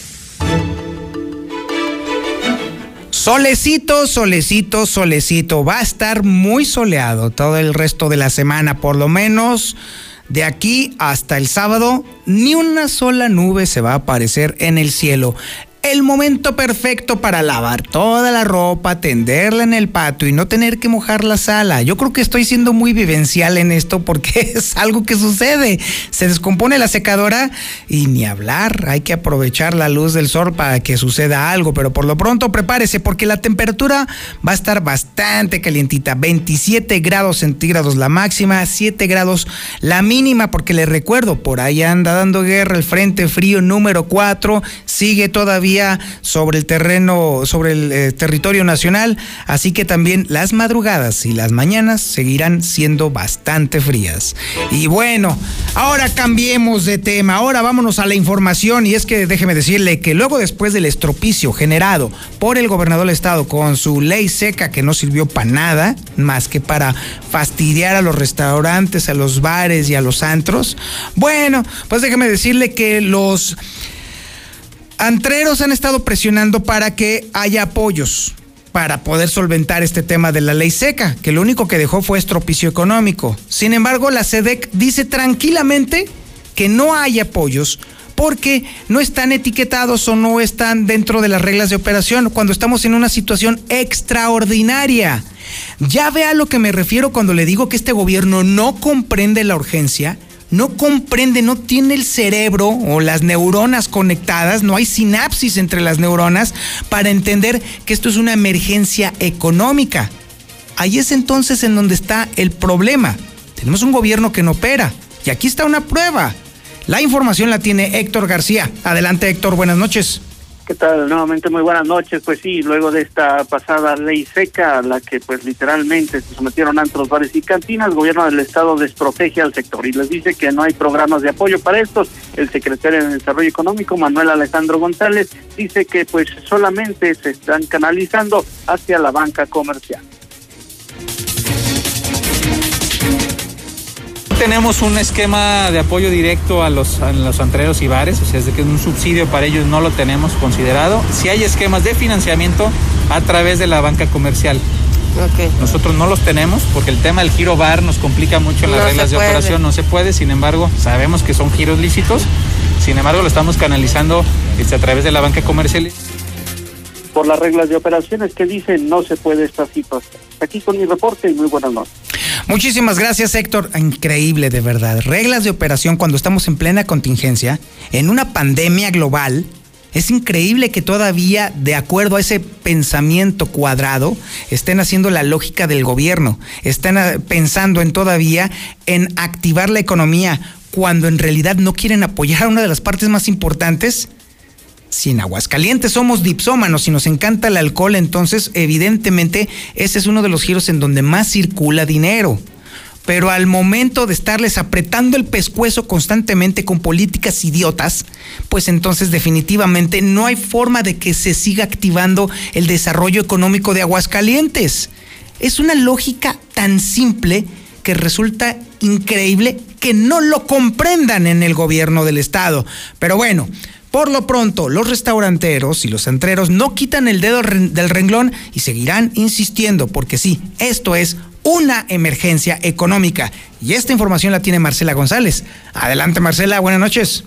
Solecito, solecito, solecito. Va a estar muy soleado todo el resto de la semana, por lo menos de aquí hasta el sábado. Ni una sola nube se va a aparecer en el cielo. El momento perfecto para lavar toda la ropa, tenderla en el patio y no tener que mojar la sala. Yo creo que estoy siendo muy vivencial en esto porque es algo que sucede. Se descompone la secadora y ni hablar. Hay que aprovechar la luz del sol para que suceda algo. Pero por lo pronto prepárese porque la temperatura va a estar bastante calientita. 27 grados centígrados la máxima, 7 grados la mínima porque les recuerdo, por ahí anda dando guerra el frente frío número 4. Sigue todavía sobre el terreno, sobre el eh, territorio nacional, así que también las madrugadas y las mañanas seguirán siendo bastante frías. Y bueno, ahora cambiemos de tema, ahora vámonos a la información. Y es que déjeme decirle que luego después del estropicio generado por el gobernador del estado con su ley seca que no sirvió para nada, más que para fastidiar a los restaurantes, a los bares y a los antros, bueno, pues déjeme decirle que los antreros han estado presionando para que haya apoyos para poder solventar este tema de la ley seca, que lo único que dejó fue estropicio económico. Sin embargo, la SEDEC dice tranquilamente que no hay apoyos porque no están etiquetados o no están dentro de las reglas de operación cuando estamos en una situación extraordinaria. Ya vea a lo que me refiero cuando le digo que este gobierno no comprende la urgencia no comprende, no tiene el cerebro o las neuronas conectadas, no hay sinapsis entre las neuronas para entender que esto es una emergencia económica. Ahí es entonces en donde está el problema. Tenemos un gobierno que no opera. Y aquí está una prueba. La información la tiene Héctor García. Adelante Héctor, buenas noches. ¿Qué tal? Nuevamente muy buenas noches. Pues sí, luego de esta pasada ley seca, a la que pues literalmente se sometieron antros, bares y cantinas, el gobierno del estado desprotege al sector y les dice que no hay programas de apoyo para estos. El secretario de Desarrollo Económico, Manuel Alejandro González, dice que pues solamente se están canalizando hacia la banca comercial. Tenemos un esquema de apoyo directo a los, a los antreros y bares, o sea, es de que un subsidio para ellos no lo tenemos considerado. Si hay esquemas de financiamiento a través de la banca comercial. Nosotros no los tenemos porque el tema del giro bar nos complica mucho en las reglas de operación, no se puede, sin embargo, sabemos que son giros lícitos, sin embargo, lo estamos canalizando este, a través de la banca comercial. Por las reglas de operaciones que dicen no se puede esta situación. Aquí con mi reporte y muy buenas noches. Muchísimas gracias, Héctor. Increíble, de verdad. Reglas de operación cuando estamos en plena contingencia, en una pandemia global. Es increíble que todavía, de acuerdo a ese pensamiento cuadrado, estén haciendo la lógica del gobierno. Estén ah, pensando en todavía en activar la economía cuando en realidad no quieren apoyar a una de las partes más importantes si en Aguascalientes somos dipsómanos y nos encanta el alcohol, entonces evidentemente ese es uno de los giros en donde más circula dinero. Pero al momento de estarles apretando el pescuezo constantemente con políticas idiotas, pues entonces definitivamente no hay forma de que se siga activando el desarrollo económico de Aguascalientes. Es una lógica tan simple que resulta increíble que no lo comprendan en el gobierno del estado. Pero bueno, por lo pronto, los restauranteros y los antreros no quitan el dedo del renglón y seguirán insistiendo, porque sí, esto es una emergencia económica. Y esta información la tiene Marcela González. Adelante, Marcela, buenas noches.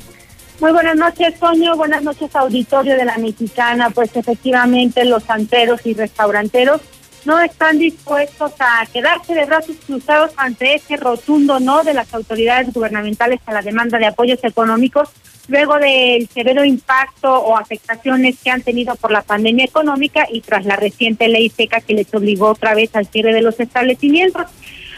Muy buenas noches, Toño. Buenas noches, auditorio de la Mexicana. Pues efectivamente, los anteros y restauranteros no están dispuestos a quedarse de brazos cruzados ante ese rotundo no de las autoridades gubernamentales a la demanda de apoyos económicos luego del severo impacto o afectaciones que han tenido por la pandemia económica y tras la reciente ley seca que les obligó otra vez al cierre de los establecimientos.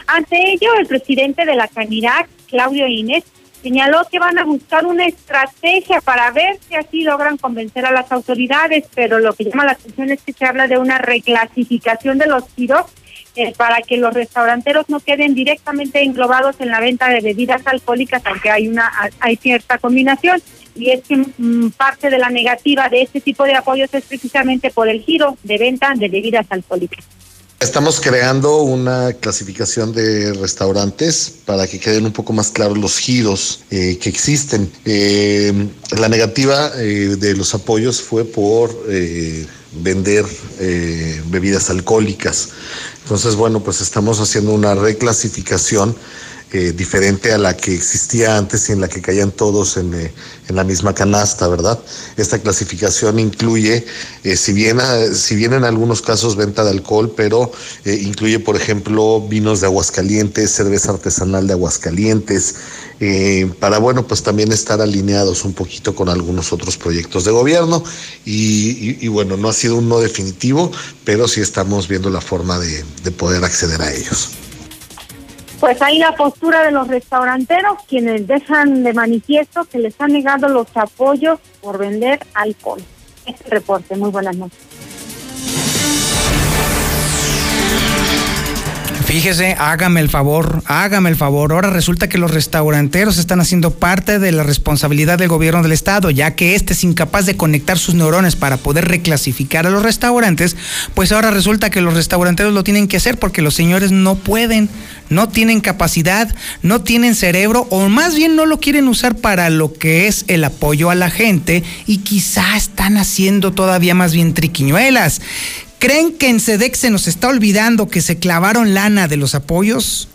Ante ello, el presidente de la Canirac, Claudio Inés, señaló que van a buscar una estrategia para ver si así logran convencer a las autoridades, pero lo que llama la atención es que se habla de una reclasificación de los giros eh, para que los restauranteros no queden directamente englobados en la venta de bebidas alcohólicas, aunque hay una hay cierta combinación. Y es que mm, parte de la negativa de este tipo de apoyos es precisamente por el giro de venta de bebidas alcohólicas. Estamos creando una clasificación de restaurantes para que queden un poco más claros los giros eh, que existen. Eh, la negativa de los apoyos fue por vender bebidas alcohólicas. Entonces, bueno, pues estamos haciendo una reclasificación eh, diferente a la que existía antes y en la que caían todos en, eh, la misma canasta, ¿verdad? Esta clasificación incluye, eh, si, bien, si bien en algunos casos venta de alcohol, pero incluye, por ejemplo, vinos de Aguascalientes, cerveza artesanal de Aguascalientes, para, bueno, pues también estar alineados un poquito con algunos otros proyectos de gobierno. Y, y bueno, no ha sido un no definitivo, pero sí estamos viendo la forma de, de poder acceder a ellos. Pues hay la postura de los restauranteros, quienes dejan de manifiesto que les han negado los apoyos por vender alcohol. Este reporte, muy buenas noches. Fíjese, hágame el favor, hágame el favor. Ahora resulta que los restauranteros están haciendo parte de la responsabilidad del gobierno del estado, ya que este es incapaz de conectar sus neurones para poder reclasificar a los restaurantes, pues ahora resulta que los restauranteros lo tienen que hacer porque los señores no pueden, no tienen capacidad, no tienen cerebro o más bien no lo quieren usar para lo que es el apoyo a la gente y quizá están haciendo todavía más bien triquiñuelas. ¿Creen que en SEDEX se nos está olvidando que se clavaron lana de los apoyos?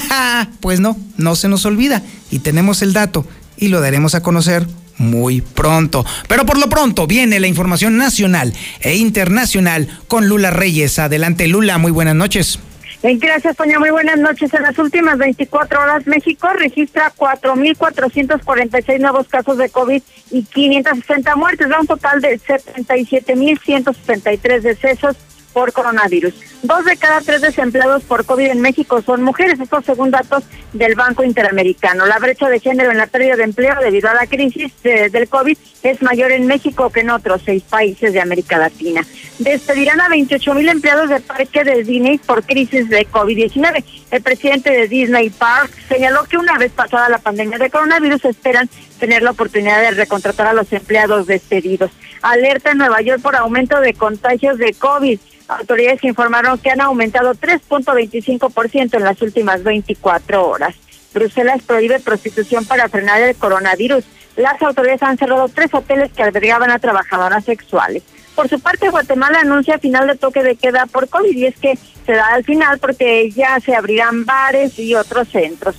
pues no, no se nos olvida y tenemos el dato y lo daremos a conocer muy pronto. Pero por lo pronto viene la información nacional e internacional con Lula Reyes. Adelante Lula, muy buenas noches. Gracias, Toña. Muy buenas noches. En las últimas 24 horas, México registra 4.446 nuevos casos de COVID y 560 muertes, da un total de 77.163 decesos por coronavirus. Dos de cada tres desempleados por COVID en México son mujeres, esto según datos del Banco Interamericano. La brecha de género en la pérdida de empleo debido a la crisis eh, del COVID es mayor en México que en otros seis países de América Latina. Despedirán a 28 mil empleados de parque de Disney por crisis de COVID-19. El presidente de Disney Park señaló que una vez pasada la pandemia de coronavirus esperan tener la oportunidad de recontratar a los empleados despedidos. Alerta en Nueva York por aumento de contagios de COVID. Autoridades informaron que han aumentado 3.25% en las últimas 24 horas. Bruselas prohíbe prostitución para frenar el coronavirus. Las autoridades han cerrado tres hoteles que albergaban a trabajadoras sexuales. Por su parte, Guatemala anuncia final de toque de queda por COVID y es que se da al final porque ya se abrirán bares y otros centros.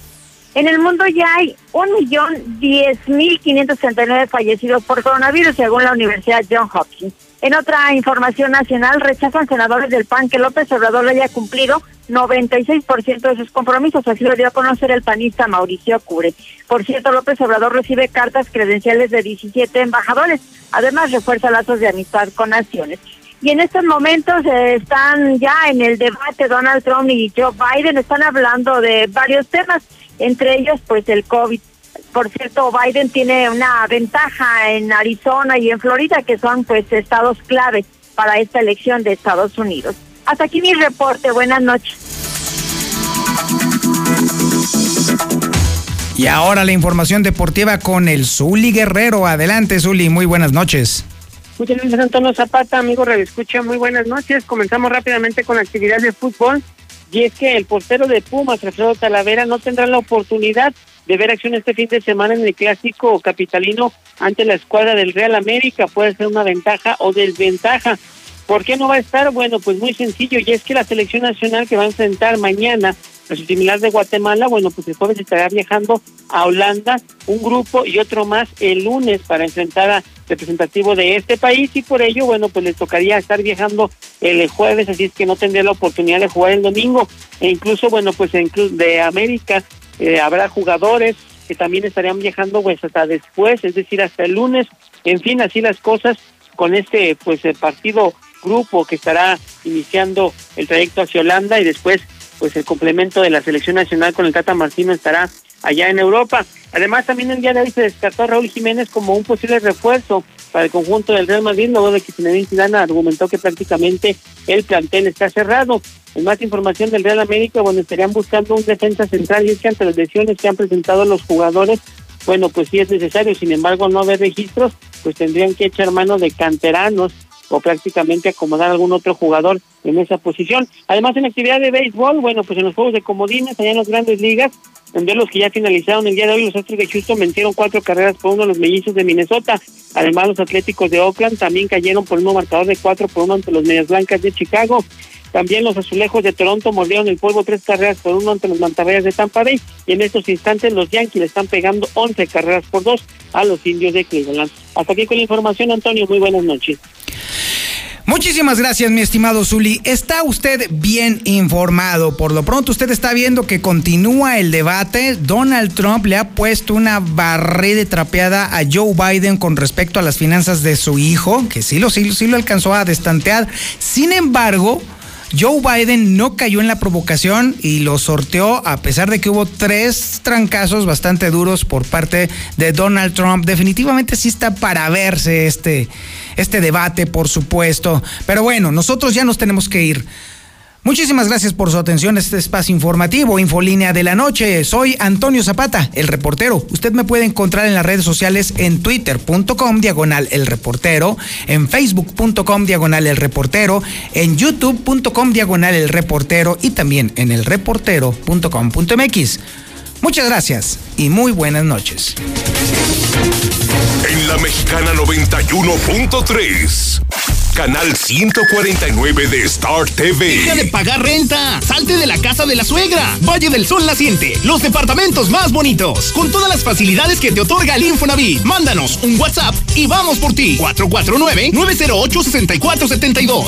En el mundo ya hay un millón diez mil quinientos nueve fallecidos por coronavirus, según la Universidad John Hopkins. En otra información nacional, rechazan senadores del PAN que López Obrador haya cumplido 96% de sus compromisos, así lo dio a conocer el panista Mauricio Cure. Por cierto, López Obrador recibe cartas credenciales de 17 embajadores, además refuerza lazos de amistad con naciones. Y en estos momentos eh, están ya en el debate Donald Trump y Joe Biden, están hablando de varios temas, entre ellos pues el COVID por cierto, Biden tiene una ventaja en Arizona y en Florida, que son pues estados clave para esta elección de Estados Unidos. Hasta aquí mi reporte. Buenas noches. Y ahora la información deportiva con el Zuli Guerrero. Adelante, Zuli. Muy buenas noches. Muchas gracias, Antonio Zapata, amigo Radio Escucha. Muy buenas noches. Comenzamos rápidamente con actividad de fútbol. Y es que el portero de Pumas, Alfredo Talavera, no tendrá la oportunidad de ver acción este fin de semana en el clásico capitalino ante la escuadra del Real América. Puede ser una ventaja o desventaja. ¿Por qué no va a estar? Bueno, pues muy sencillo, y es que la selección nacional que va a enfrentar mañana su similar de Guatemala, bueno, pues el jueves estará viajando a Holanda, un grupo y otro más el lunes para enfrentar a representativo de este país y por ello, bueno, pues les tocaría estar viajando el jueves, así es que no tendría la oportunidad de jugar el domingo. E incluso, bueno, pues de América eh, habrá jugadores que también estarían viajando pues hasta después, es decir, hasta el lunes, en fin, así las cosas con este pues el partido grupo que estará iniciando el trayecto hacia Holanda y después pues el complemento de la selección nacional con el Tata Martino estará allá en Europa. Además también el día de hoy se descartó a Raúl Jiménez como un posible refuerzo para el conjunto del Real Madrid, luego de que Zinedine Zidane argumentó que prácticamente el plantel está cerrado. En más información del Real América, bueno, estarían buscando un defensa central y es que ante las lesiones que han presentado los jugadores, bueno, pues sí es necesario, sin embargo no haber registros, pues tendrían que echar mano de canteranos o prácticamente acomodar a algún otro jugador en esa posición. Además, en actividad de béisbol, bueno, pues en los juegos de comodines, allá en las grandes ligas, en los que ya finalizaron el día de hoy, los Astros de Houston vencieron cuatro carreras por uno de los mellizos de Minnesota. Además, los Atléticos de Oakland también cayeron por un marcador de cuatro por uno ante los Medias Blancas de Chicago. También los azulejos de Toronto mordieron el polvo tres carreras por uno ante los mantarrayas de Tampa Bay. Y en estos instantes los Yankees están pegando once carreras por dos a los indios de Cleveland. Hasta aquí con la información, Antonio. Muy buenas noches. Muchísimas gracias, mi estimado Zuli. Está usted bien informado. Por lo pronto, usted está viendo que continúa el debate. Donald Trump le ha puesto una barrera trapeada a Joe Biden con respecto a las finanzas de su hijo, que sí lo, sí, sí lo alcanzó a destantear. Sin embargo, Joe Biden no cayó en la provocación y lo sorteó a pesar de que hubo tres trancazos bastante duros por parte de Donald Trump. Definitivamente sí está para verse este este debate, por supuesto. Pero bueno, nosotros ya nos tenemos que ir. Muchísimas gracias por su atención a este espacio informativo, Infolínea de la Noche. Soy Antonio Zapata, el reportero. Usted me puede encontrar en las redes sociales en twitter.com diagonal el reportero, en facebook.com diagonal el reportero, en youtube.com diagonal el reportero y también en elreportero.com.mx. Muchas gracias y muy buenas noches. En la mexicana 91.3. Canal 149 de Star TV. Deja de pagar renta. Salte de la casa de la suegra. Valle del Sol Naciente. Los departamentos más bonitos. Con todas las facilidades que te otorga el Infonavit. Mándanos un WhatsApp y vamos por ti. 449-908-6472.